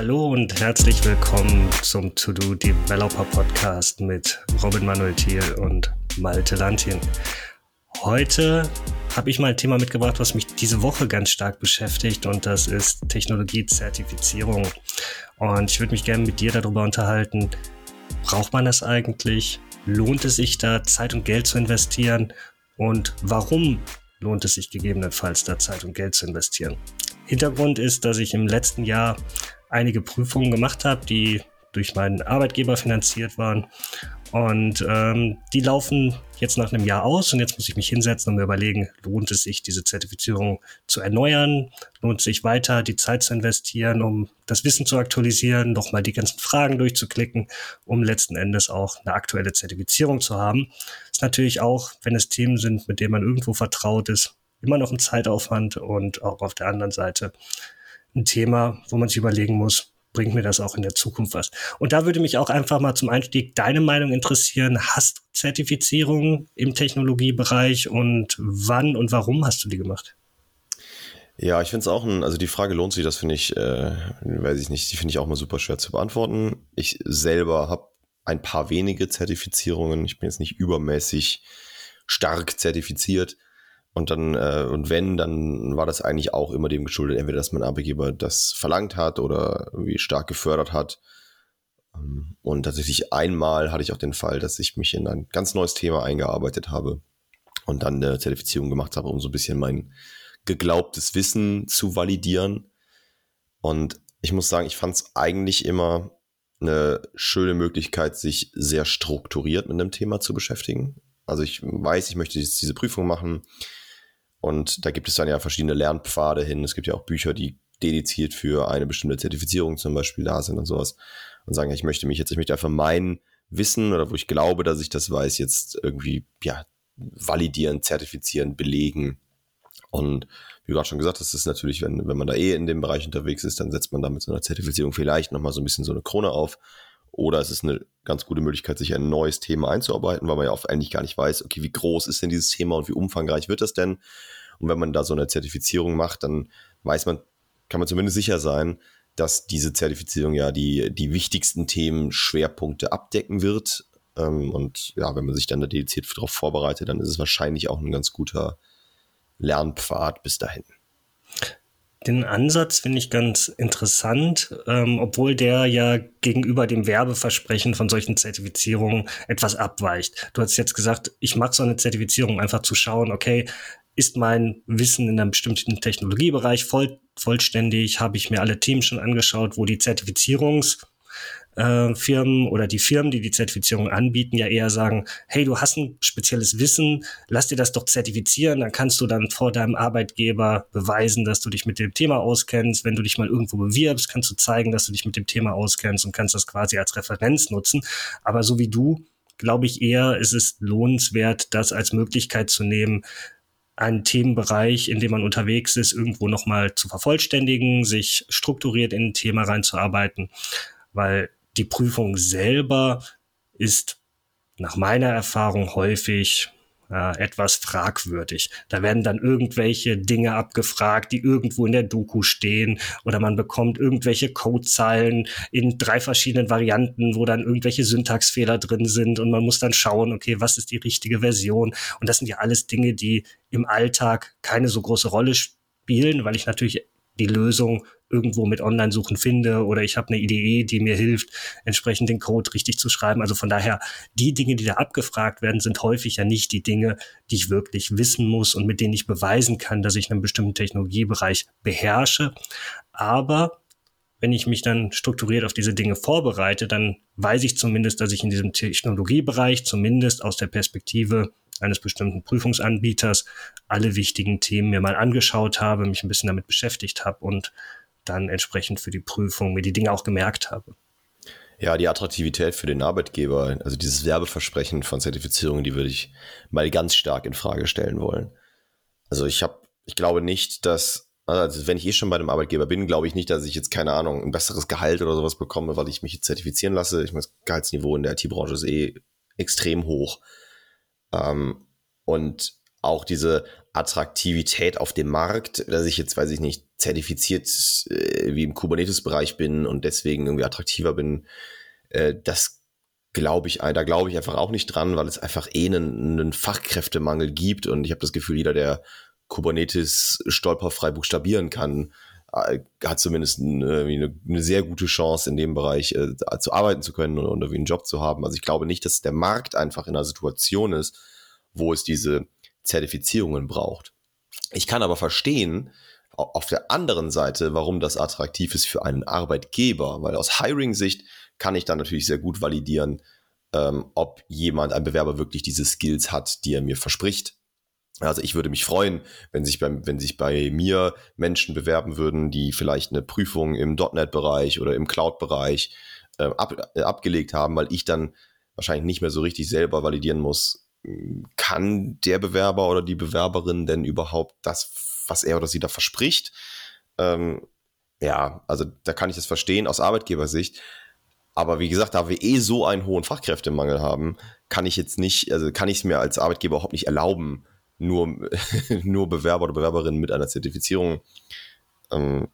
Hallo und herzlich willkommen zum To-Do Developer Podcast mit Robin Manuel Thiel und Malte Lantin. Heute habe ich mal ein Thema mitgebracht, was mich diese Woche ganz stark beschäftigt und das ist Technologiezertifizierung. Und ich würde mich gerne mit dir darüber unterhalten, braucht man das eigentlich? Lohnt es sich da Zeit und Geld zu investieren? Und warum lohnt es sich gegebenenfalls da Zeit und Geld zu investieren? Hintergrund ist, dass ich im letzten Jahr einige Prüfungen gemacht habe, die durch meinen Arbeitgeber finanziert waren. Und ähm, die laufen jetzt nach einem Jahr aus und jetzt muss ich mich hinsetzen und mir überlegen, lohnt es sich, diese Zertifizierung zu erneuern? Lohnt es sich weiter, die Zeit zu investieren, um das Wissen zu aktualisieren, nochmal die ganzen Fragen durchzuklicken, um letzten Endes auch eine aktuelle Zertifizierung zu haben? Ist natürlich auch, wenn es Themen sind, mit denen man irgendwo vertraut ist, immer noch ein Zeitaufwand und auch auf der anderen Seite ein Thema, wo man sich überlegen muss, bringt mir das auch in der Zukunft was? Und da würde mich auch einfach mal zum Einstieg deine Meinung interessieren. Hast du Zertifizierungen im Technologiebereich und wann und warum hast du die gemacht? Ja, ich finde es auch ein, also die Frage lohnt sich, das finde ich, äh, weiß ich nicht, die finde ich auch mal super schwer zu beantworten. Ich selber habe ein paar wenige Zertifizierungen. Ich bin jetzt nicht übermäßig stark zertifiziert. Und dann, äh, und wenn, dann war das eigentlich auch immer dem geschuldet, entweder dass mein Arbeitgeber das verlangt hat oder irgendwie stark gefördert hat. Ähm, und tatsächlich einmal hatte ich auch den Fall, dass ich mich in ein ganz neues Thema eingearbeitet habe und dann eine Zertifizierung gemacht habe, um so ein bisschen mein geglaubtes Wissen zu validieren. Und ich muss sagen, ich fand es eigentlich immer eine schöne Möglichkeit, sich sehr strukturiert mit einem Thema zu beschäftigen. Also ich weiß, ich möchte diese Prüfung machen und da gibt es dann ja verschiedene Lernpfade hin. Es gibt ja auch Bücher, die dediziert für eine bestimmte Zertifizierung zum Beispiel da sind und sowas. Und sagen, ich möchte mich jetzt, ich möchte einfach mein Wissen oder wo ich glaube, dass ich das weiß, jetzt irgendwie, ja, validieren, zertifizieren, belegen. Und wie du gerade schon gesagt hast, ist natürlich, wenn, wenn man da eh in dem Bereich unterwegs ist, dann setzt man da mit so einer Zertifizierung vielleicht nochmal so ein bisschen so eine Krone auf. Oder es ist eine ganz gute Möglichkeit, sich ein neues Thema einzuarbeiten, weil man ja oft eigentlich gar nicht weiß, okay, wie groß ist denn dieses Thema und wie umfangreich wird das denn? Und wenn man da so eine Zertifizierung macht, dann weiß man, kann man zumindest sicher sein, dass diese Zertifizierung ja die, die wichtigsten Themen, Schwerpunkte abdecken wird. Ähm, und ja, wenn man sich dann da dediziert darauf vorbereitet, dann ist es wahrscheinlich auch ein ganz guter Lernpfad bis dahin. Den Ansatz finde ich ganz interessant, ähm, obwohl der ja gegenüber dem Werbeversprechen von solchen Zertifizierungen etwas abweicht. Du hast jetzt gesagt, ich mache so eine Zertifizierung einfach zu schauen, okay, ist mein Wissen in einem bestimmten Technologiebereich voll, vollständig? Habe ich mir alle Themen schon angeschaut, wo die Zertifizierungs äh, Firmen oder die Firmen, die die Zertifizierung anbieten, ja eher sagen, hey, du hast ein spezielles Wissen, lass dir das doch zertifizieren, dann kannst du dann vor deinem Arbeitgeber beweisen, dass du dich mit dem Thema auskennst. Wenn du dich mal irgendwo bewirbst, kannst du zeigen, dass du dich mit dem Thema auskennst und kannst das quasi als Referenz nutzen. Aber so wie du, glaube ich eher, ist es lohnenswert, das als Möglichkeit zu nehmen, einen Themenbereich, in dem man unterwegs ist, irgendwo nochmal zu vervollständigen, sich strukturiert in ein Thema reinzuarbeiten, weil die Prüfung selber ist nach meiner Erfahrung häufig äh, etwas fragwürdig. Da werden dann irgendwelche Dinge abgefragt, die irgendwo in der Doku stehen oder man bekommt irgendwelche Codezeilen in drei verschiedenen Varianten, wo dann irgendwelche Syntaxfehler drin sind und man muss dann schauen, okay, was ist die richtige Version? Und das sind ja alles Dinge, die im Alltag keine so große Rolle spielen, weil ich natürlich die Lösung irgendwo mit Online-Suchen finde oder ich habe eine Idee, die mir hilft, entsprechend den Code richtig zu schreiben. Also von daher, die Dinge, die da abgefragt werden, sind häufig ja nicht die Dinge, die ich wirklich wissen muss und mit denen ich beweisen kann, dass ich einen bestimmten Technologiebereich beherrsche. Aber wenn ich mich dann strukturiert auf diese Dinge vorbereite, dann weiß ich zumindest, dass ich in diesem Technologiebereich zumindest aus der Perspektive eines bestimmten Prüfungsanbieters alle wichtigen Themen mir mal angeschaut habe, mich ein bisschen damit beschäftigt habe und dann entsprechend für die Prüfung mir die Dinge auch gemerkt habe. Ja, die Attraktivität für den Arbeitgeber, also dieses Werbeversprechen von Zertifizierungen, die würde ich mal ganz stark in Frage stellen wollen. Also ich habe, ich glaube nicht, dass, also wenn ich eh schon bei einem Arbeitgeber bin, glaube ich nicht, dass ich jetzt keine Ahnung ein besseres Gehalt oder sowas bekomme, weil ich mich jetzt zertifizieren lasse. Ich meine, das Gehaltsniveau in der IT-Branche ist eh extrem hoch. Ähm, und auch diese Attraktivität auf dem Markt, dass ich jetzt, weiß ich nicht, zertifiziert äh, wie im Kubernetes-Bereich bin und deswegen irgendwie attraktiver bin, äh, das glaube ich, da glaube ich einfach auch nicht dran, weil es einfach eh einen, einen Fachkräftemangel gibt und ich habe das Gefühl, jeder, der Kubernetes stolperfrei buchstabieren kann, äh, hat zumindest eine, eine, sehr gute Chance in dem Bereich äh, zu arbeiten zu können und, und irgendwie einen Job zu haben. Also ich glaube nicht, dass der Markt einfach in einer Situation ist, wo es diese Zertifizierungen braucht. Ich kann aber verstehen, auf der anderen Seite, warum das attraktiv ist für einen Arbeitgeber, weil aus Hiring-Sicht kann ich dann natürlich sehr gut validieren, ähm, ob jemand, ein Bewerber wirklich diese Skills hat, die er mir verspricht. Also ich würde mich freuen, wenn sich, beim, wenn sich bei mir Menschen bewerben würden, die vielleicht eine Prüfung im .NET-Bereich oder im Cloud-Bereich äh, ab, äh, abgelegt haben, weil ich dann wahrscheinlich nicht mehr so richtig selber validieren muss, kann der Bewerber oder die Bewerberin denn überhaupt das, was er oder sie da verspricht? Ähm, ja, also da kann ich das verstehen aus Arbeitgebersicht. Aber wie gesagt, da wir eh so einen hohen Fachkräftemangel haben, kann ich jetzt nicht, also kann ich es mir als Arbeitgeber überhaupt nicht erlauben, nur, nur Bewerber oder Bewerberinnen mit einer Zertifizierung ähm,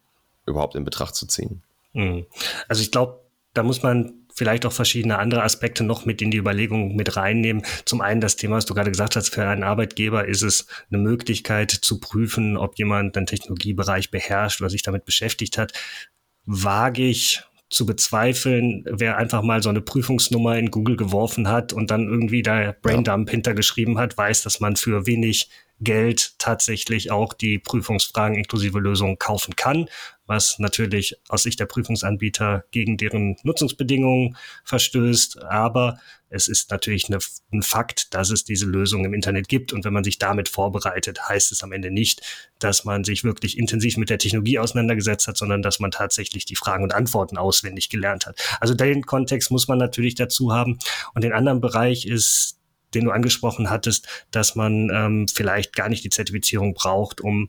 überhaupt in Betracht zu ziehen. Mhm. Also ich glaube, da muss man vielleicht auch verschiedene andere Aspekte noch mit in die Überlegung mit reinnehmen. Zum einen das Thema, was du gerade gesagt hast, für einen Arbeitgeber ist es eine Möglichkeit zu prüfen, ob jemand den Technologiebereich beherrscht oder sich damit beschäftigt hat. Wage ich zu bezweifeln, wer einfach mal so eine Prüfungsnummer in Google geworfen hat und dann irgendwie da Braindump ja. hintergeschrieben hat, weiß, dass man für wenig Geld tatsächlich auch die Prüfungsfragen inklusive Lösungen kaufen kann, was natürlich aus Sicht der Prüfungsanbieter gegen deren Nutzungsbedingungen verstößt. Aber es ist natürlich eine, ein Fakt, dass es diese Lösung im Internet gibt. Und wenn man sich damit vorbereitet, heißt es am Ende nicht, dass man sich wirklich intensiv mit der Technologie auseinandergesetzt hat, sondern dass man tatsächlich die Fragen und Antworten auswendig gelernt hat. Also den Kontext muss man natürlich dazu haben. Und den anderen Bereich ist den du angesprochen hattest, dass man ähm, vielleicht gar nicht die Zertifizierung braucht, um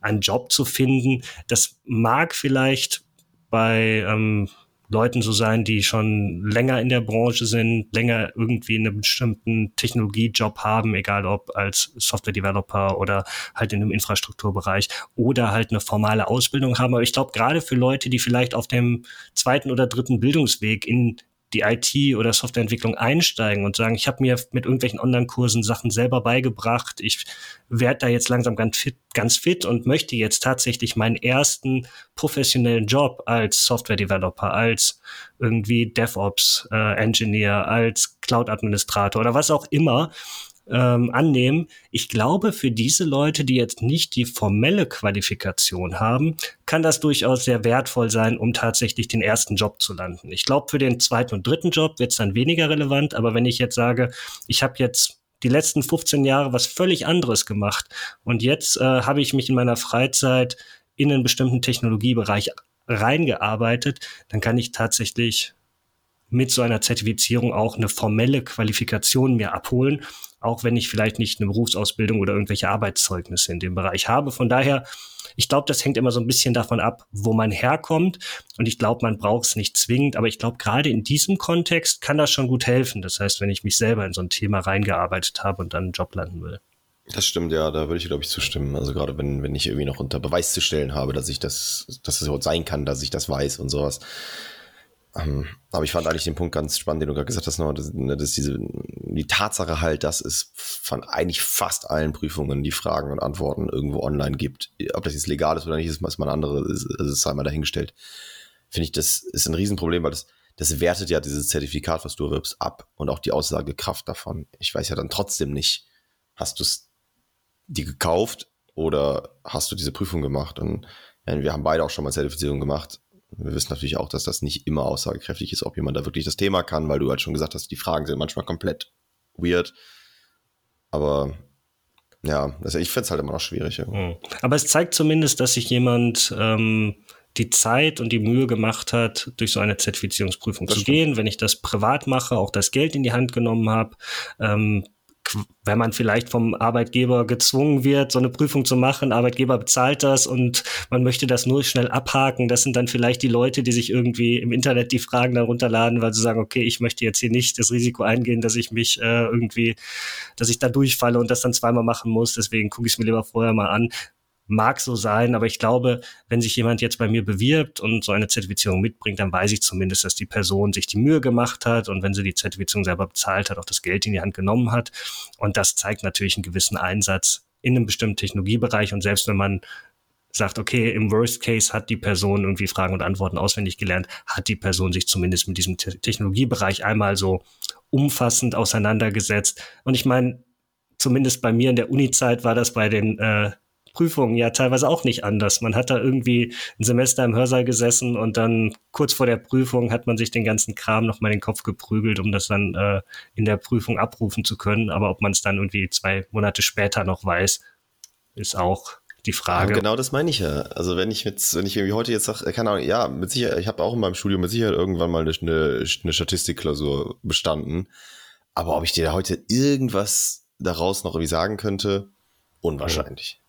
einen Job zu finden. Das mag vielleicht bei ähm, Leuten so sein, die schon länger in der Branche sind, länger irgendwie einen bestimmten Technologiejob haben, egal ob als Software-Developer oder halt in einem Infrastrukturbereich oder halt eine formale Ausbildung haben. Aber ich glaube, gerade für Leute, die vielleicht auf dem zweiten oder dritten Bildungsweg in die IT oder Softwareentwicklung einsteigen und sagen, ich habe mir mit irgendwelchen Online-Kursen Sachen selber beigebracht, ich werde da jetzt langsam ganz fit, ganz fit und möchte jetzt tatsächlich meinen ersten professionellen Job als Software-Developer, als irgendwie DevOps-Engineer, äh, als Cloud-Administrator oder was auch immer ähm, annehmen. Ich glaube, für diese Leute, die jetzt nicht die formelle Qualifikation haben, kann das durchaus sehr wertvoll sein, um tatsächlich den ersten Job zu landen. Ich glaube, für den zweiten und dritten Job wird es dann weniger relevant, aber wenn ich jetzt sage, ich habe jetzt die letzten 15 Jahre was völlig anderes gemacht und jetzt äh, habe ich mich in meiner Freizeit in einen bestimmten Technologiebereich reingearbeitet, dann kann ich tatsächlich mit so einer Zertifizierung auch eine formelle Qualifikation mir abholen, auch wenn ich vielleicht nicht eine Berufsausbildung oder irgendwelche Arbeitszeugnisse in dem Bereich habe. Von daher, ich glaube, das hängt immer so ein bisschen davon ab, wo man herkommt. Und ich glaube, man braucht es nicht zwingend, aber ich glaube, gerade in diesem Kontext kann das schon gut helfen. Das heißt, wenn ich mich selber in so ein Thema reingearbeitet habe und dann einen Job landen will. Das stimmt, ja, da würde ich, glaube ich, zustimmen. Also gerade wenn, wenn ich irgendwie noch unter Beweis zu stellen habe, dass ich das, dass es überhaupt sein kann, dass ich das weiß und sowas, aber ich fand eigentlich den Punkt ganz spannend, den du gerade gesagt hast, noch, dass, ne, dass diese, die Tatsache halt, dass es von eigentlich fast allen Prüfungen die Fragen und Antworten irgendwo online gibt. Ob das jetzt legal ist oder nicht, ist mal eine andere, ist, ist, ist einmal dahingestellt. Finde ich, das ist ein Riesenproblem, weil das, das wertet ja dieses Zertifikat, was du erwirbst, ab und auch die Aussagekraft davon. Ich weiß ja dann trotzdem nicht, hast du es die gekauft oder hast du diese Prüfung gemacht? Und ja, wir haben beide auch schon mal Zertifizierung gemacht wir wissen natürlich auch, dass das nicht immer aussagekräftig ist, ob jemand da wirklich das Thema kann, weil du halt schon gesagt hast, die Fragen sind manchmal komplett weird. Aber ja, also ich finde es halt immer noch schwierig. Ja. Hm. Aber es zeigt zumindest, dass sich jemand ähm, die Zeit und die Mühe gemacht hat, durch so eine Zertifizierungsprüfung das zu stimmt. gehen. Wenn ich das privat mache, auch das Geld in die Hand genommen habe, ähm, wenn man vielleicht vom Arbeitgeber gezwungen wird, so eine Prüfung zu machen, Arbeitgeber bezahlt das und man möchte das nur schnell abhaken. Das sind dann vielleicht die Leute, die sich irgendwie im Internet die Fragen dann runterladen, weil sie sagen, okay, ich möchte jetzt hier nicht das Risiko eingehen, dass ich mich äh, irgendwie, dass ich da durchfalle und das dann zweimal machen muss. Deswegen gucke ich es mir lieber vorher mal an. Mag so sein, aber ich glaube, wenn sich jemand jetzt bei mir bewirbt und so eine Zertifizierung mitbringt, dann weiß ich zumindest, dass die Person sich die Mühe gemacht hat und wenn sie die Zertifizierung selber bezahlt hat, auch das Geld in die Hand genommen hat. Und das zeigt natürlich einen gewissen Einsatz in einem bestimmten Technologiebereich. Und selbst wenn man sagt, okay, im Worst Case hat die Person irgendwie Fragen und Antworten auswendig gelernt, hat die Person sich zumindest mit diesem Technologiebereich einmal so umfassend auseinandergesetzt. Und ich meine, zumindest bei mir in der Uni-Zeit war das bei den äh, Prüfungen ja teilweise auch nicht anders. Man hat da irgendwie ein Semester im Hörsaal gesessen und dann kurz vor der Prüfung hat man sich den ganzen Kram noch mal in den Kopf geprügelt, um das dann äh, in der Prüfung abrufen zu können. Aber ob man es dann irgendwie zwei Monate später noch weiß, ist auch die Frage. Ja, genau das meine ich ja. Also wenn ich jetzt, wenn ich irgendwie heute jetzt sage, keine Ahnung, ja, mit Sicherheit, ich habe auch in meinem Studium mit Sicherheit irgendwann mal eine, eine Statistikklausur bestanden. Aber ob ich dir heute irgendwas daraus noch irgendwie sagen könnte, unwahrscheinlich.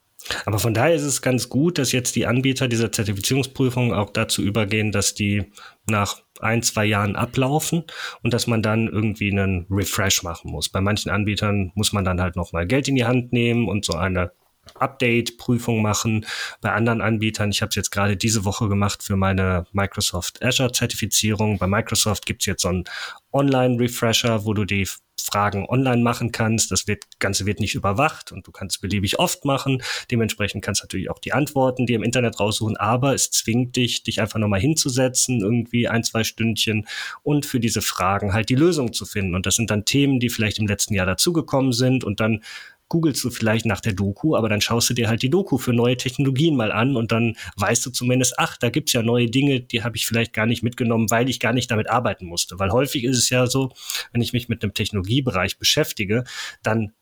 Aber von daher ist es ganz gut, dass jetzt die Anbieter dieser Zertifizierungsprüfung auch dazu übergehen, dass die nach ein, zwei Jahren ablaufen und dass man dann irgendwie einen Refresh machen muss. Bei manchen Anbietern muss man dann halt nochmal Geld in die Hand nehmen und so eine Update-Prüfung machen. Bei anderen Anbietern, ich habe es jetzt gerade diese Woche gemacht für meine Microsoft Azure-Zertifizierung. Bei Microsoft gibt es jetzt so einen Online-Refresher, wo du die Fragen online machen kannst. Das wird, Ganze wird nicht überwacht und du kannst beliebig oft machen. Dementsprechend kannst du natürlich auch die Antworten, die im Internet raussuchen, aber es zwingt dich, dich einfach nochmal hinzusetzen, irgendwie ein, zwei Stündchen und für diese Fragen halt die Lösung zu finden. Und das sind dann Themen, die vielleicht im letzten Jahr dazugekommen sind und dann googelst du vielleicht nach der Doku, aber dann schaust du dir halt die Doku für neue Technologien mal an und dann weißt du zumindest, ach, da gibt's ja neue Dinge, die habe ich vielleicht gar nicht mitgenommen, weil ich gar nicht damit arbeiten musste. Weil häufig ist es ja so, wenn ich mich mit einem Technologiebereich beschäftige, dann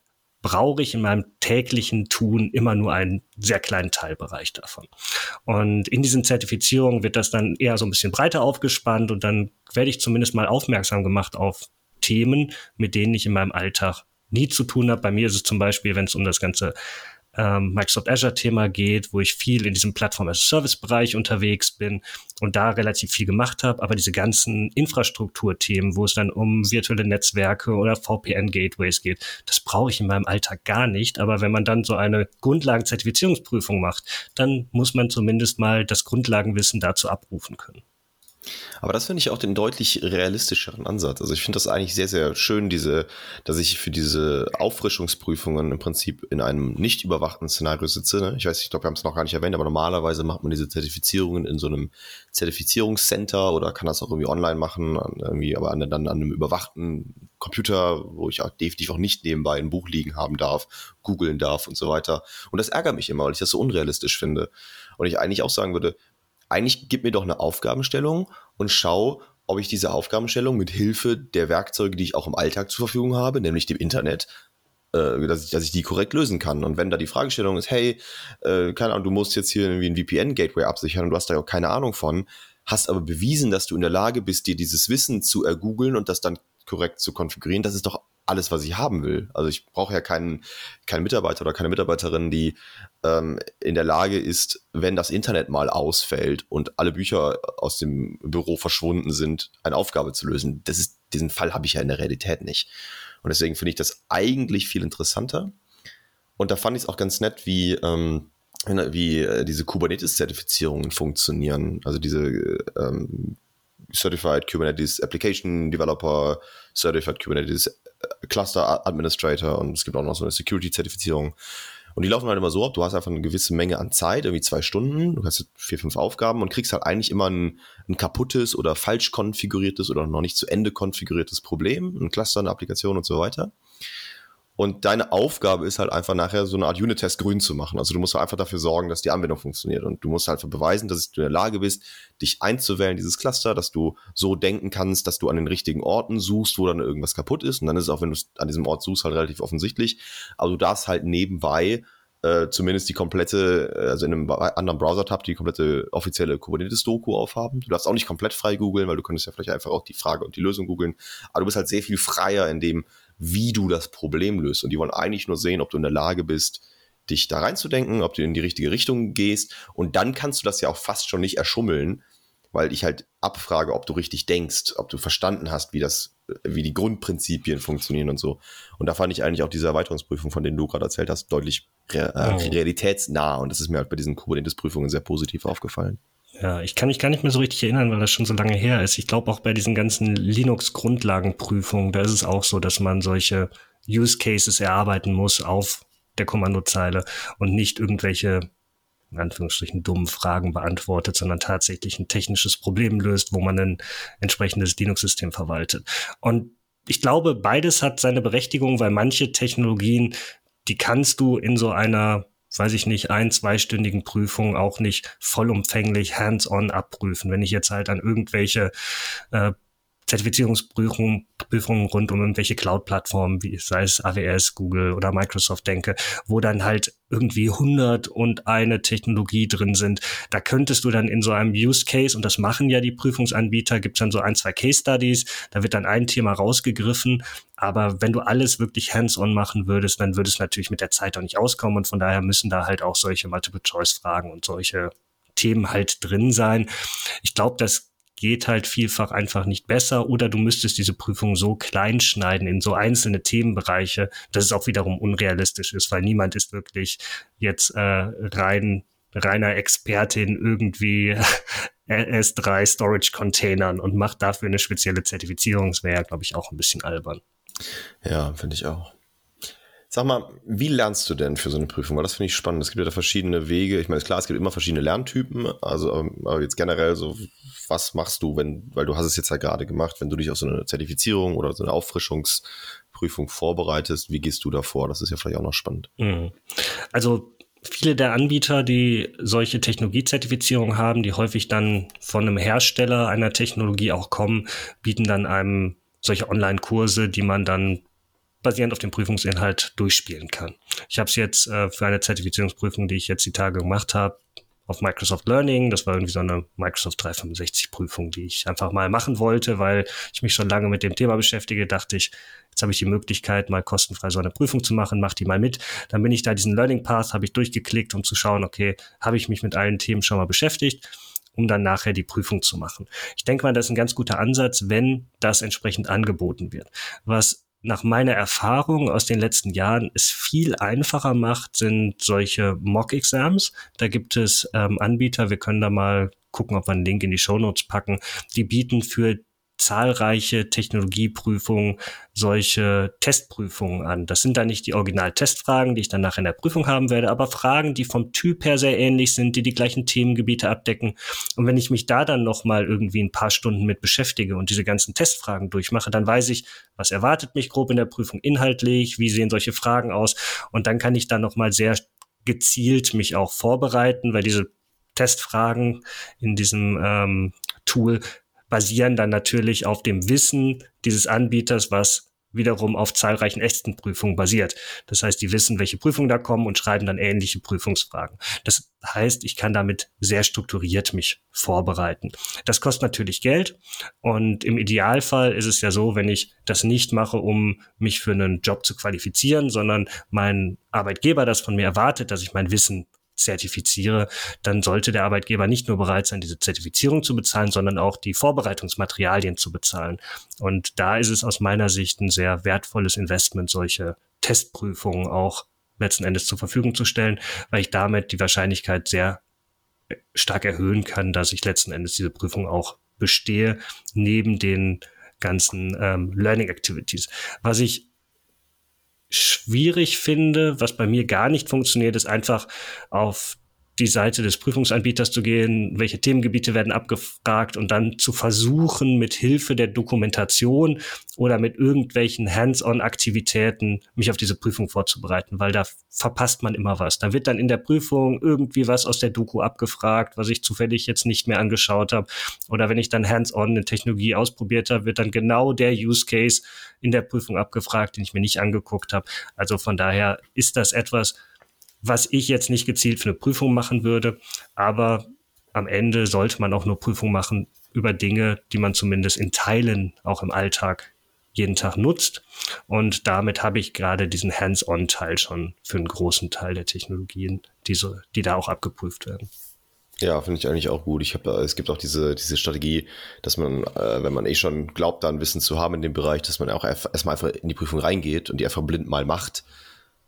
brauche ich in meinem täglichen Tun immer nur einen sehr kleinen Teilbereich davon. Und in diesen Zertifizierungen wird das dann eher so ein bisschen breiter aufgespannt und dann werde ich zumindest mal aufmerksam gemacht auf Themen, mit denen ich in meinem Alltag nie zu tun habe. Bei mir ist es zum Beispiel, wenn es um das ganze ähm, Microsoft Azure-Thema geht, wo ich viel in diesem Plattform-as-Service-Bereich unterwegs bin und da relativ viel gemacht habe. Aber diese ganzen Infrastrukturthemen, wo es dann um virtuelle Netzwerke oder VPN-Gateways geht, das brauche ich in meinem Alltag gar nicht. Aber wenn man dann so eine Grundlagenzertifizierungsprüfung macht, dann muss man zumindest mal das Grundlagenwissen dazu abrufen können. Aber das finde ich auch den deutlich realistischeren Ansatz. Also ich finde das eigentlich sehr, sehr schön, diese, dass ich für diese Auffrischungsprüfungen im Prinzip in einem nicht überwachten Szenario sitze. Ne? Ich weiß, ich glaube, wir haben es noch gar nicht erwähnt, aber normalerweise macht man diese Zertifizierungen in so einem Zertifizierungscenter oder kann das auch irgendwie online machen, irgendwie, aber an, dann an einem überwachten Computer, wo ich auch definitiv auch nicht nebenbei ein Buch liegen haben darf, googeln darf und so weiter. Und das ärgert mich immer, weil ich das so unrealistisch finde. Und ich eigentlich auch sagen würde, eigentlich gib mir doch eine Aufgabenstellung und schau, ob ich diese Aufgabenstellung mit Hilfe der Werkzeuge, die ich auch im Alltag zur Verfügung habe, nämlich dem Internet, äh, dass, ich, dass ich die korrekt lösen kann. Und wenn da die Fragestellung ist, hey, äh, keine Ahnung, du musst jetzt hier irgendwie ein VPN-Gateway absichern und du hast da ja auch keine Ahnung von, hast aber bewiesen, dass du in der Lage bist, dir dieses Wissen zu ergoogeln und das dann korrekt zu konfigurieren, das ist doch alles, was ich haben will. Also ich brauche ja keinen, keinen Mitarbeiter oder keine Mitarbeiterin, die ähm, in der Lage ist, wenn das Internet mal ausfällt und alle Bücher aus dem Büro verschwunden sind, eine Aufgabe zu lösen. Das ist, diesen Fall habe ich ja in der Realität nicht. Und deswegen finde ich das eigentlich viel interessanter. Und da fand ich es auch ganz nett, wie, ähm, wie äh, diese Kubernetes-Zertifizierungen funktionieren. Also diese ähm, Certified Kubernetes Application Developer, Certified Kubernetes Cluster Administrator und es gibt auch noch so eine Security-Zertifizierung. Und die laufen halt immer so ab, du hast einfach eine gewisse Menge an Zeit, irgendwie zwei Stunden, du hast vier, fünf Aufgaben und kriegst halt eigentlich immer ein, ein kaputtes oder falsch konfiguriertes oder noch nicht zu Ende konfiguriertes Problem, ein Cluster, eine Applikation und so weiter. Und deine Aufgabe ist halt einfach nachher so eine Art Unit-Test grün zu machen. Also du musst halt einfach dafür sorgen, dass die Anwendung funktioniert. Und du musst halt beweisen, dass du in der Lage bist, dich einzuwählen, dieses Cluster, dass du so denken kannst, dass du an den richtigen Orten suchst, wo dann irgendwas kaputt ist. Und dann ist es auch, wenn du an diesem Ort suchst, halt relativ offensichtlich. Aber du darfst halt nebenbei äh, zumindest die komplette, äh, also in einem anderen Browser-Tab, die komplette offizielle Kubernetes-Doku aufhaben. Du darfst auch nicht komplett frei googeln, weil du könntest ja vielleicht einfach auch die Frage und die Lösung googeln. Aber du bist halt sehr viel freier in dem, wie du das Problem löst. Und die wollen eigentlich nur sehen, ob du in der Lage bist, dich da reinzudenken, ob du in die richtige Richtung gehst. Und dann kannst du das ja auch fast schon nicht erschummeln, weil ich halt abfrage, ob du richtig denkst, ob du verstanden hast, wie das, wie die Grundprinzipien funktionieren und so. Und da fand ich eigentlich auch diese Erweiterungsprüfung, von denen du gerade erzählt hast, deutlich re äh, oh. realitätsnah. Und das ist mir halt bei diesen Kubernetes-Prüfungen sehr positiv aufgefallen. Ja, ich kann mich gar nicht mehr so richtig erinnern, weil das schon so lange her ist. Ich glaube auch bei diesen ganzen Linux-Grundlagenprüfungen, da ist es auch so, dass man solche Use Cases erarbeiten muss auf der Kommandozeile und nicht irgendwelche in Anführungsstrichen dummen Fragen beantwortet, sondern tatsächlich ein technisches Problem löst, wo man ein entsprechendes Linux-System verwaltet. Und ich glaube, beides hat seine Berechtigung, weil manche Technologien, die kannst du in so einer weiß ich nicht, ein-, zweistündigen Prüfung auch nicht vollumfänglich hands-on abprüfen. Wenn ich jetzt halt an irgendwelche äh, Zertifizierungsprüfungen Prüfungen rund um irgendwelche Cloud-Plattformen, wie sei es AWS, Google oder Microsoft denke, wo dann halt irgendwie 100 und eine Technologie drin sind. Da könntest du dann in so einem Use Case, und das machen ja die Prüfungsanbieter, gibt es dann so ein, zwei Case Studies, da wird dann ein Thema rausgegriffen. Aber wenn du alles wirklich hands-on machen würdest, dann würde es natürlich mit der Zeit auch nicht auskommen. Und von daher müssen da halt auch solche Multiple-Choice-Fragen und solche Themen halt drin sein. Ich glaube, das geht halt vielfach einfach nicht besser oder du müsstest diese Prüfung so klein schneiden in so einzelne Themenbereiche, dass es auch wiederum unrealistisch ist, weil niemand ist wirklich jetzt äh, rein reiner Expertin irgendwie S3 Storage Containern und macht dafür eine spezielle Zertifizierung. Das wäre, glaube ich, auch ein bisschen albern. Ja, finde ich auch. Sag mal, wie lernst du denn für so eine Prüfung? Weil das finde ich spannend. Es gibt ja da verschiedene Wege. Ich meine, klar, es gibt immer verschiedene Lerntypen. Also, aber jetzt generell so, was machst du, wenn, weil du hast es jetzt ja gerade gemacht, wenn du dich auf so eine Zertifizierung oder so eine Auffrischungsprüfung vorbereitest, wie gehst du da vor? Das ist ja vielleicht auch noch spannend. Mhm. Also viele der Anbieter, die solche Technologiezertifizierung haben, die häufig dann von einem Hersteller einer Technologie auch kommen, bieten dann einem solche Online-Kurse, die man dann basierend auf dem Prüfungsinhalt durchspielen kann. Ich habe es jetzt äh, für eine Zertifizierungsprüfung, die ich jetzt die Tage gemacht habe, auf Microsoft Learning. Das war irgendwie so eine Microsoft 365 Prüfung, die ich einfach mal machen wollte, weil ich mich schon lange mit dem Thema beschäftige. Dachte ich, jetzt habe ich die Möglichkeit, mal kostenfrei so eine Prüfung zu machen, mach die mal mit. Dann bin ich da diesen Learning Path, habe ich durchgeklickt, um zu schauen, okay, habe ich mich mit allen Themen schon mal beschäftigt um dann nachher die Prüfung zu machen. Ich denke mal, das ist ein ganz guter Ansatz, wenn das entsprechend angeboten wird. Was nach meiner Erfahrung aus den letzten Jahren es viel einfacher macht, sind solche Mock-Exams. Da gibt es ähm, Anbieter, wir können da mal gucken, ob wir einen Link in die Show Notes packen. Die bieten für zahlreiche Technologieprüfungen solche Testprüfungen an. Das sind dann nicht die Original-Testfragen, die ich dann nachher in der Prüfung haben werde, aber Fragen, die vom Typ her sehr ähnlich sind, die die gleichen Themengebiete abdecken. Und wenn ich mich da dann noch mal irgendwie ein paar Stunden mit beschäftige und diese ganzen Testfragen durchmache, dann weiß ich, was erwartet mich grob in der Prüfung inhaltlich, wie sehen solche Fragen aus und dann kann ich dann noch mal sehr gezielt mich auch vorbereiten, weil diese Testfragen in diesem ähm, Tool basieren dann natürlich auf dem Wissen dieses Anbieters, was wiederum auf zahlreichen echten Prüfungen basiert. Das heißt, die wissen, welche Prüfungen da kommen und schreiben dann ähnliche Prüfungsfragen. Das heißt, ich kann damit sehr strukturiert mich vorbereiten. Das kostet natürlich Geld und im Idealfall ist es ja so, wenn ich das nicht mache, um mich für einen Job zu qualifizieren, sondern mein Arbeitgeber das von mir erwartet, dass ich mein Wissen zertifiziere, dann sollte der Arbeitgeber nicht nur bereit sein, diese Zertifizierung zu bezahlen, sondern auch die Vorbereitungsmaterialien zu bezahlen. Und da ist es aus meiner Sicht ein sehr wertvolles Investment, solche Testprüfungen auch letzten Endes zur Verfügung zu stellen, weil ich damit die Wahrscheinlichkeit sehr stark erhöhen kann, dass ich letzten Endes diese Prüfung auch bestehe, neben den ganzen ähm, Learning Activities. Was ich schwierig finde, was bei mir gar nicht funktioniert, ist einfach auf die Seite des Prüfungsanbieters zu gehen, welche Themengebiete werden abgefragt und dann zu versuchen, mit Hilfe der Dokumentation oder mit irgendwelchen Hands-on-Aktivitäten mich auf diese Prüfung vorzubereiten, weil da verpasst man immer was. Da wird dann in der Prüfung irgendwie was aus der Doku abgefragt, was ich zufällig jetzt nicht mehr angeschaut habe. Oder wenn ich dann Hands-on eine Technologie ausprobiert habe, wird dann genau der Use Case in der Prüfung abgefragt, den ich mir nicht angeguckt habe. Also von daher ist das etwas, was ich jetzt nicht gezielt für eine Prüfung machen würde. Aber am Ende sollte man auch nur Prüfung machen über Dinge, die man zumindest in Teilen auch im Alltag jeden Tag nutzt. Und damit habe ich gerade diesen Hands-on-Teil schon für einen großen Teil der Technologien, die, so, die da auch abgeprüft werden. Ja, finde ich eigentlich auch gut. Ich habe, es gibt auch diese, diese Strategie, dass man, äh, wenn man eh schon glaubt, da ein Wissen zu haben in dem Bereich, dass man auch erstmal einfach in die Prüfung reingeht und die einfach blind mal macht.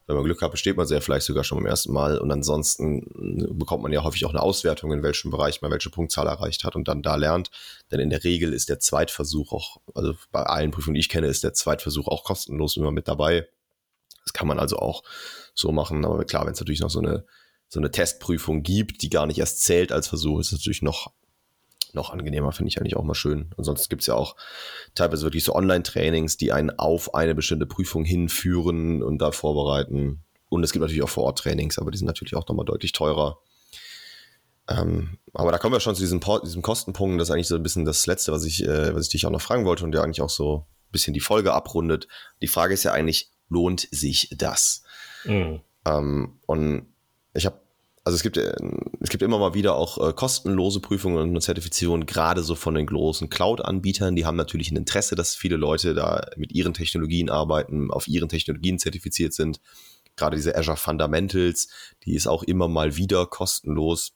Wenn man Glück hat, besteht man sehr vielleicht sogar schon beim ersten Mal und ansonsten bekommt man ja häufig auch eine Auswertung, in welchem Bereich man welche Punktzahl erreicht hat und dann da lernt. Denn in der Regel ist der Zweitversuch auch, also bei allen Prüfungen, die ich kenne, ist der Zweitversuch auch kostenlos immer mit dabei. Das kann man also auch so machen. Aber klar, wenn es natürlich noch so eine so eine Testprüfung gibt, die gar nicht erst zählt als Versuch, ist natürlich noch, noch angenehmer, finde ich eigentlich auch mal schön. Und sonst gibt es ja auch teilweise wirklich so Online-Trainings, die einen auf eine bestimmte Prüfung hinführen und da vorbereiten. Und es gibt natürlich auch Vor-Ort-Trainings, aber die sind natürlich auch nochmal deutlich teurer. Ähm, aber da kommen wir schon zu diesem, diesem Kostenpunkt. Das ist eigentlich so ein bisschen das Letzte, was ich, äh, was ich dich auch noch fragen wollte und der eigentlich auch so ein bisschen die Folge abrundet. Die Frage ist ja eigentlich, lohnt sich das? Mhm. Ähm, und ich habe, also es gibt, äh, es gibt immer mal wieder auch äh, kostenlose Prüfungen und Zertifizierungen, gerade so von den großen Cloud-Anbietern. Die haben natürlich ein Interesse, dass viele Leute da mit ihren Technologien arbeiten, auf ihren Technologien zertifiziert sind. Gerade diese Azure Fundamentals, die ist auch immer mal wieder kostenlos.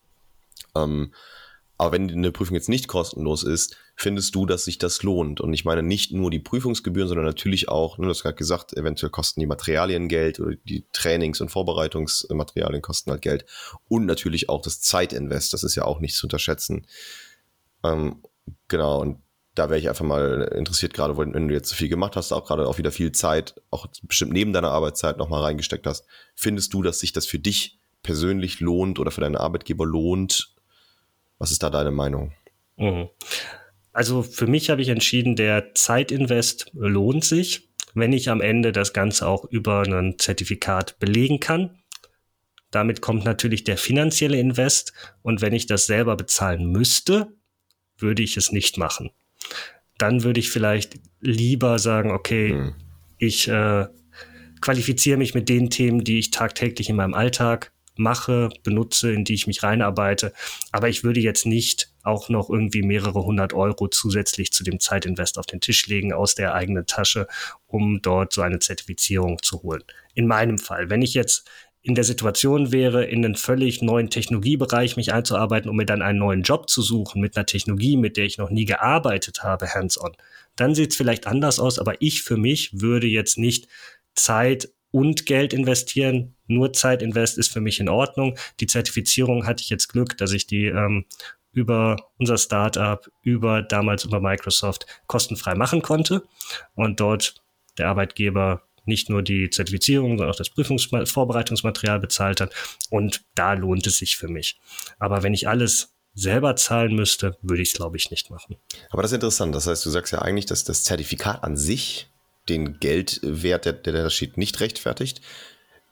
Ähm, aber wenn eine Prüfung jetzt nicht kostenlos ist, findest du, dass sich das lohnt? Und ich meine nicht nur die Prüfungsgebühren, sondern natürlich auch, ne, du hast gerade gesagt, eventuell kosten die Materialien Geld oder die Trainings- und Vorbereitungsmaterialien kosten halt Geld. Und natürlich auch das Zeitinvest, das ist ja auch nicht zu unterschätzen. Ähm, genau, und da wäre ich einfach mal interessiert, gerade wenn du jetzt so viel gemacht hast, auch gerade auch wieder viel Zeit, auch bestimmt neben deiner Arbeitszeit nochmal reingesteckt hast. Findest du, dass sich das für dich persönlich lohnt oder für deinen Arbeitgeber lohnt, was ist da deine Meinung? Mhm. Also für mich habe ich entschieden, der Zeitinvest lohnt sich, wenn ich am Ende das Ganze auch über ein Zertifikat belegen kann. Damit kommt natürlich der finanzielle Invest und wenn ich das selber bezahlen müsste, würde ich es nicht machen. Dann würde ich vielleicht lieber sagen, okay, hm. ich äh, qualifiziere mich mit den Themen, die ich tagtäglich in meinem Alltag mache, benutze, in die ich mich reinarbeite. Aber ich würde jetzt nicht auch noch irgendwie mehrere hundert Euro zusätzlich zu dem Zeitinvest auf den Tisch legen aus der eigenen Tasche, um dort so eine Zertifizierung zu holen. In meinem Fall, wenn ich jetzt in der Situation wäre, in einen völlig neuen Technologiebereich mich einzuarbeiten, um mir dann einen neuen Job zu suchen mit einer Technologie, mit der ich noch nie gearbeitet habe, hands-on, dann sieht es vielleicht anders aus, aber ich für mich würde jetzt nicht Zeit und Geld investieren. Nur Zeitinvest ist für mich in Ordnung. Die Zertifizierung hatte ich jetzt Glück, dass ich die ähm, über unser Startup, über damals über Microsoft kostenfrei machen konnte und dort der Arbeitgeber nicht nur die Zertifizierung, sondern auch das Prüfungsvorbereitungsmaterial bezahlt hat. Und da lohnt es sich für mich. Aber wenn ich alles selber zahlen müsste, würde ich es, glaube ich, nicht machen. Aber das ist interessant. Das heißt, du sagst ja eigentlich, dass das Zertifikat an sich den Geldwert, der, der da steht, nicht rechtfertigt.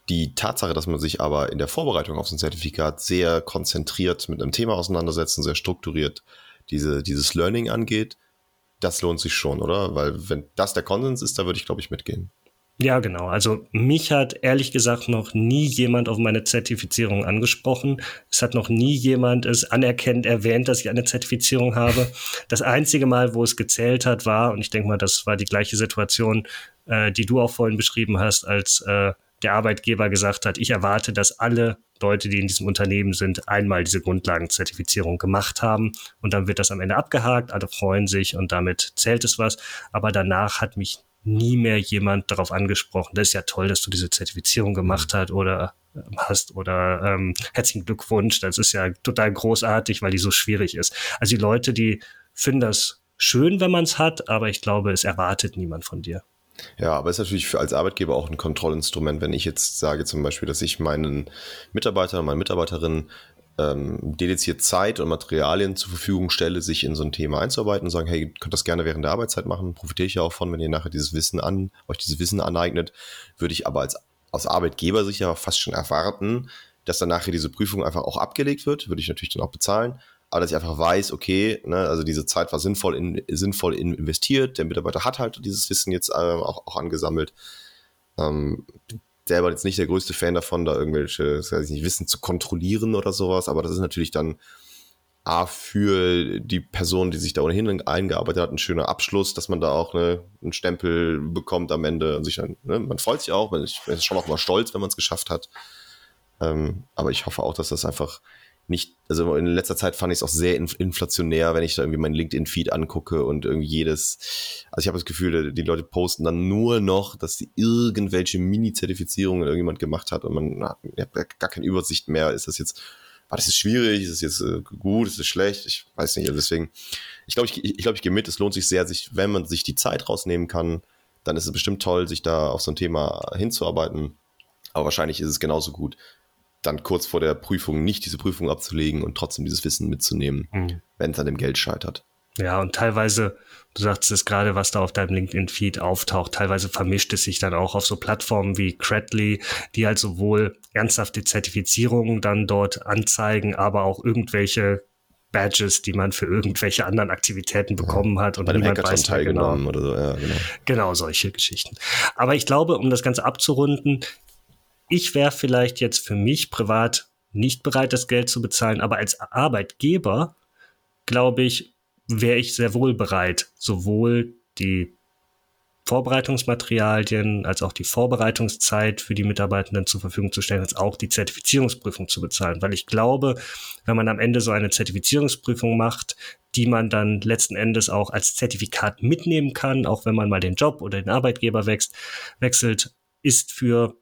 Die Tatsache, dass man sich aber in der Vorbereitung auf so ein Zertifikat sehr konzentriert mit einem Thema auseinandersetzt und sehr strukturiert diese, dieses Learning angeht, das lohnt sich schon, oder? Weil wenn das der Konsens ist, da würde ich, glaube ich, mitgehen. Ja, genau. Also mich hat ehrlich gesagt noch nie jemand auf meine Zertifizierung angesprochen. Es hat noch nie jemand es anerkennt erwähnt, dass ich eine Zertifizierung habe. Das einzige Mal, wo es gezählt hat, war, und ich denke mal, das war die gleiche Situation, äh, die du auch vorhin beschrieben hast, als äh, der Arbeitgeber gesagt hat, ich erwarte, dass alle Leute, die in diesem Unternehmen sind, einmal diese Grundlagenzertifizierung gemacht haben und dann wird das am Ende abgehakt, alle freuen sich und damit zählt es was. Aber danach hat mich nie mehr jemand darauf angesprochen. Das ist ja toll, dass du diese Zertifizierung gemacht hast oder ähm, hast oder ähm, herzlichen Glückwunsch. Das ist ja total großartig, weil die so schwierig ist. Also die Leute, die finden das schön, wenn man es hat, aber ich glaube, es erwartet niemand von dir. Ja, aber es ist natürlich für als Arbeitgeber auch ein Kontrollinstrument, wenn ich jetzt sage zum Beispiel, dass ich meinen Mitarbeiter, meine Mitarbeiterin ähm, dediziert Zeit und Materialien zur Verfügung stelle, sich in so ein Thema einzuarbeiten und sagen, hey, könnt das gerne während der Arbeitszeit machen, profitiere ich ja auch von, wenn ihr nachher dieses Wissen an, euch dieses Wissen aneignet, würde ich aber als, als Arbeitgeber sicher fast schon erwarten, dass dann nachher diese Prüfung einfach auch abgelegt wird, würde ich natürlich dann auch bezahlen, aber dass ich einfach weiß, okay, ne, also diese Zeit war sinnvoll, in, sinnvoll in investiert, der Mitarbeiter hat halt dieses Wissen jetzt äh, auch, auch angesammelt. Ähm, selber jetzt nicht der größte Fan davon, da irgendwelche, weiß ich nicht, Wissen zu kontrollieren oder sowas, aber das ist natürlich dann A, für die Person, die sich da ohnehin eingearbeitet hat, ein schöner Abschluss, dass man da auch ne, einen Stempel bekommt am Ende und sich dann, ne, man freut sich auch, man ist schon auch mal stolz, wenn man es geschafft hat. Ähm, aber ich hoffe auch, dass das einfach nicht, also in letzter Zeit fand ich es auch sehr inflationär, wenn ich da irgendwie meinen LinkedIn-Feed angucke und irgendwie jedes, also ich habe das Gefühl, die Leute posten dann nur noch, dass sie irgendwelche Mini-Zertifizierungen irgendjemand gemacht hat und man hat gar keine Übersicht mehr. Ist das jetzt, war das jetzt schwierig? Ist das jetzt äh, gut? Ist das schlecht? Ich weiß nicht. Also deswegen, ich glaube, ich, ich, glaube, ich gehe mit. Es lohnt sich sehr, sich, wenn man sich die Zeit rausnehmen kann, dann ist es bestimmt toll, sich da auf so ein Thema hinzuarbeiten. Aber wahrscheinlich ist es genauso gut, dann kurz vor der Prüfung nicht diese Prüfung abzulegen und trotzdem dieses Wissen mitzunehmen, mhm. wenn es an dem Geld scheitert. Ja, und teilweise, du sagst es gerade, was da auf deinem LinkedIn-Feed auftaucht, teilweise vermischt es sich dann auch auf so Plattformen wie Credly, die halt sowohl ernsthafte Zertifizierungen dann dort anzeigen, aber auch irgendwelche Badges, die man für irgendwelche anderen Aktivitäten bekommen hat und bei dem Hackathon weiß, teilgenommen genau, oder so. Ja, genau. genau solche Geschichten. Aber ich glaube, um das Ganze abzurunden, ich wäre vielleicht jetzt für mich privat nicht bereit, das Geld zu bezahlen, aber als Arbeitgeber, glaube ich, wäre ich sehr wohl bereit, sowohl die Vorbereitungsmaterialien als auch die Vorbereitungszeit für die Mitarbeitenden zur Verfügung zu stellen, als auch die Zertifizierungsprüfung zu bezahlen. Weil ich glaube, wenn man am Ende so eine Zertifizierungsprüfung macht, die man dann letzten Endes auch als Zertifikat mitnehmen kann, auch wenn man mal den Job oder den Arbeitgeber wechselt, ist für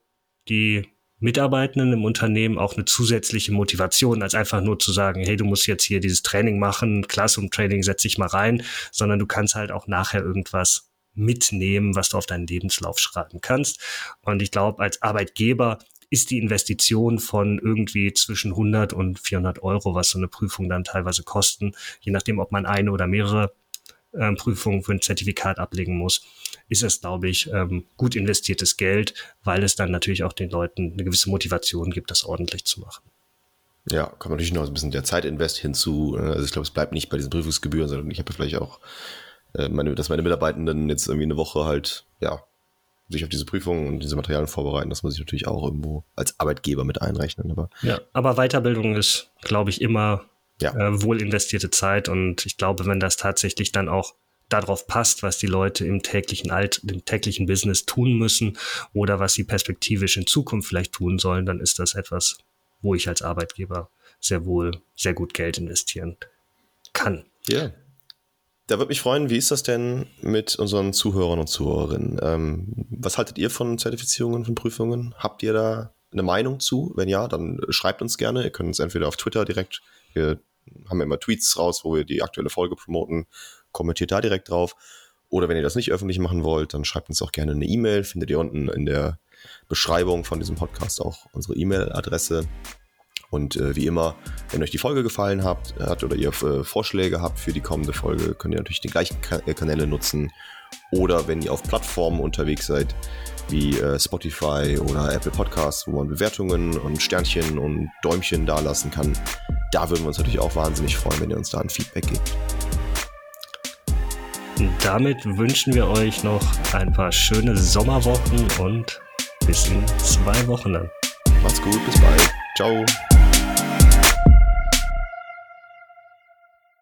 die Mitarbeitenden im Unternehmen auch eine zusätzliche Motivation, als einfach nur zu sagen, hey, du musst jetzt hier dieses Training machen, Classroom-Training, setz dich mal rein, sondern du kannst halt auch nachher irgendwas mitnehmen, was du auf deinen Lebenslauf schreiben kannst. Und ich glaube, als Arbeitgeber ist die Investition von irgendwie zwischen 100 und 400 Euro, was so eine Prüfung dann teilweise kosten, je nachdem, ob man eine oder mehrere äh, Prüfungen für ein Zertifikat ablegen muss, ist es, glaube ich, ähm, gut investiertes Geld, weil es dann natürlich auch den Leuten eine gewisse Motivation gibt, das ordentlich zu machen. Ja, kommt natürlich noch ein bisschen der Zeitinvest hinzu. Äh, also ich glaube, es bleibt nicht bei diesen Prüfungsgebühren, sondern ich habe vielleicht auch, äh, meine, dass meine Mitarbeitenden jetzt irgendwie eine Woche halt, ja, sich auf diese Prüfungen und diese Materialien vorbereiten, das muss ich natürlich auch irgendwo als Arbeitgeber mit einrechnen. Aber, ja, aber Weiterbildung ist, glaube ich, immer ja. äh, wohl investierte Zeit. Und ich glaube, wenn das tatsächlich dann auch darauf passt, was die Leute im täglichen Alt, im täglichen Business tun müssen oder was sie perspektivisch in Zukunft vielleicht tun sollen, dann ist das etwas, wo ich als Arbeitgeber sehr wohl sehr gut Geld investieren kann. Ja. Da würde mich freuen, wie ist das denn mit unseren Zuhörern und Zuhörerinnen? Ähm, was haltet ihr von Zertifizierungen, von Prüfungen? Habt ihr da eine Meinung zu? Wenn ja, dann schreibt uns gerne. Ihr könnt uns entweder auf Twitter direkt, wir haben immer Tweets raus, wo wir die aktuelle Folge promoten. Kommentiert da direkt drauf. Oder wenn ihr das nicht öffentlich machen wollt, dann schreibt uns auch gerne eine E-Mail. Findet ihr unten in der Beschreibung von diesem Podcast auch unsere E-Mail-Adresse. Und äh, wie immer, wenn euch die Folge gefallen hat, hat oder ihr äh, Vorschläge habt für die kommende Folge, könnt ihr natürlich die gleichen äh, Kanäle nutzen. Oder wenn ihr auf Plattformen unterwegs seid, wie äh, Spotify oder Apple Podcasts, wo man Bewertungen und Sternchen und Däumchen dalassen kann, da würden wir uns natürlich auch wahnsinnig freuen, wenn ihr uns da ein Feedback gebt. Damit wünschen wir euch noch ein paar schöne Sommerwochen und bis in zwei Wochen dann. Macht's gut, bis bald. Ciao.